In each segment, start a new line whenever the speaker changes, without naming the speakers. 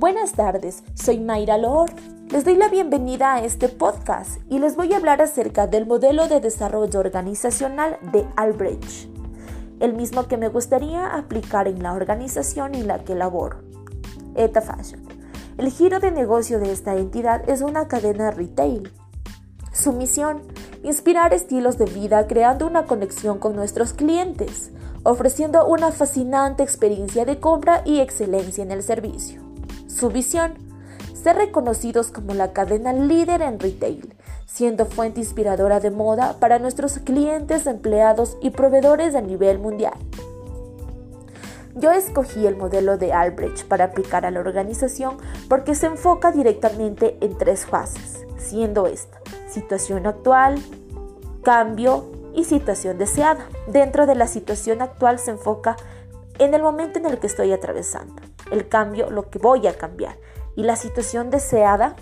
Buenas tardes, soy Mayra Lor. Les doy la bienvenida a este podcast y les voy a hablar acerca del modelo de desarrollo organizacional de Albrecht, el mismo que me gustaría aplicar en la organización en la que laboro, Eta Fashion. El giro de negocio de esta entidad es una cadena retail. Su misión, inspirar estilos de vida creando una conexión con nuestros clientes, ofreciendo una fascinante experiencia de compra y excelencia en el servicio. Su visión, ser reconocidos como la cadena líder en retail, siendo fuente inspiradora de moda para nuestros clientes, empleados y proveedores a nivel mundial. Yo escogí el modelo de Albrecht para aplicar a la organización porque se enfoca directamente en tres fases, siendo esta situación actual, cambio y situación deseada. Dentro de la situación actual se enfoca en el momento en el que estoy atravesando el cambio, lo que voy a cambiar y la situación deseada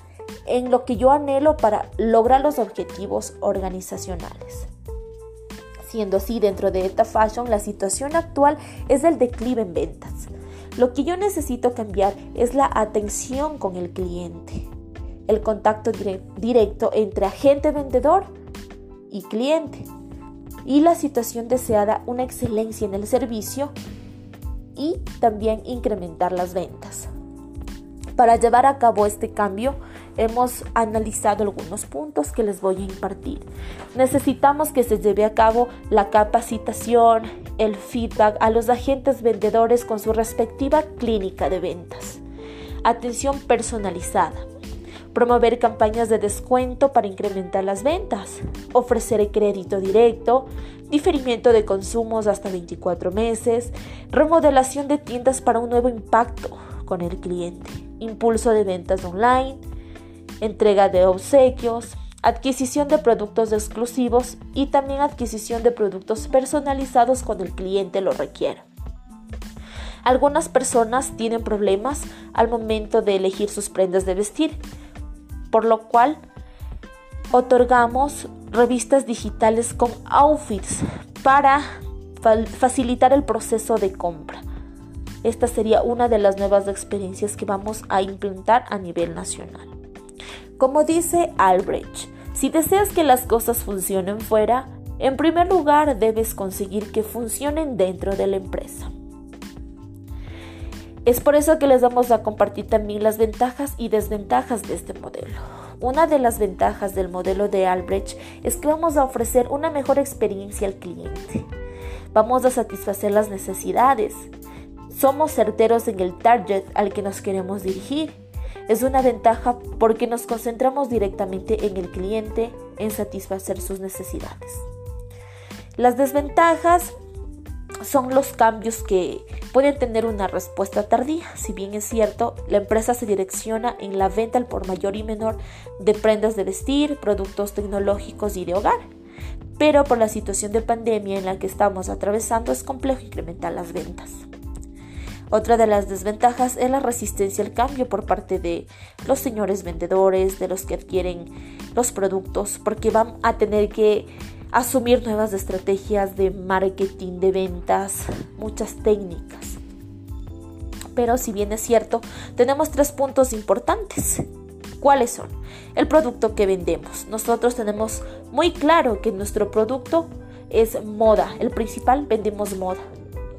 en lo que yo anhelo para lograr los objetivos organizacionales. Siendo así, dentro de esta Fashion, la situación actual es el declive en ventas. Lo que yo necesito cambiar es la atención con el cliente, el contacto directo entre agente vendedor y cliente, y la situación deseada, una excelencia en el servicio y también incrementar las ventas. Para llevar a cabo este cambio, hemos analizado algunos puntos que les voy a impartir. Necesitamos que se lleve a cabo la capacitación, el feedback a los agentes vendedores con su respectiva clínica de ventas. Atención personalizada. Promover campañas de descuento para incrementar las ventas. Ofrecer crédito directo diferimiento de consumos hasta 24 meses, remodelación de tiendas para un nuevo impacto con el cliente, impulso de ventas online, entrega de obsequios, adquisición de productos exclusivos y también adquisición de productos personalizados cuando el cliente lo requiera. Algunas personas tienen problemas al momento de elegir sus prendas de vestir, por lo cual otorgamos revistas digitales con outfits para facilitar el proceso de compra. Esta sería una de las nuevas experiencias que vamos a implementar a nivel nacional. Como dice Albrecht, si deseas que las cosas funcionen fuera, en primer lugar debes conseguir que funcionen dentro de la empresa. Es por eso que les vamos a compartir también las ventajas y desventajas de este modelo. Una de las ventajas del modelo de Albrecht es que vamos a ofrecer una mejor experiencia al cliente. Vamos a satisfacer las necesidades. Somos certeros en el target al que nos queremos dirigir. Es una ventaja porque nos concentramos directamente en el cliente, en satisfacer sus necesidades. Las desventajas son los cambios que pueden tener una respuesta tardía. Si bien es cierto, la empresa se direcciona en la venta al por mayor y menor de prendas de vestir, productos tecnológicos y de hogar. Pero por la situación de pandemia en la que estamos atravesando es complejo incrementar las ventas. Otra de las desventajas es la resistencia al cambio por parte de los señores vendedores, de los que adquieren los productos, porque van a tener que asumir nuevas estrategias de marketing, de ventas, muchas técnicas. Pero si bien es cierto, tenemos tres puntos importantes. ¿Cuáles son? El producto que vendemos. Nosotros tenemos muy claro que nuestro producto es moda. El principal vendemos moda.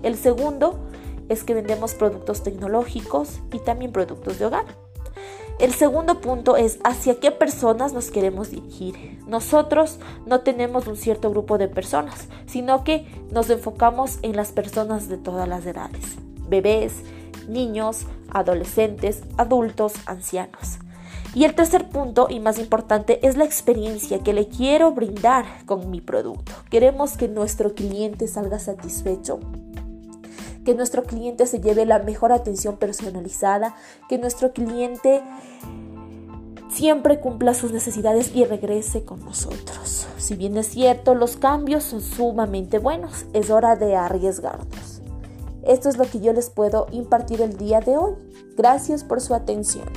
El segundo es que vendemos productos tecnológicos y también productos de hogar. El segundo punto es hacia qué personas nos queremos dirigir. Nosotros no tenemos un cierto grupo de personas, sino que nos enfocamos en las personas de todas las edades. Bebés, niños, adolescentes, adultos, ancianos. Y el tercer punto y más importante es la experiencia que le quiero brindar con mi producto. Queremos que nuestro cliente salga satisfecho que nuestro cliente se lleve la mejor atención personalizada, que nuestro cliente siempre cumpla sus necesidades y regrese con nosotros. Si bien es cierto, los cambios son sumamente buenos, es hora de arriesgarnos. Esto es lo que yo les puedo impartir el día de hoy. Gracias por su atención.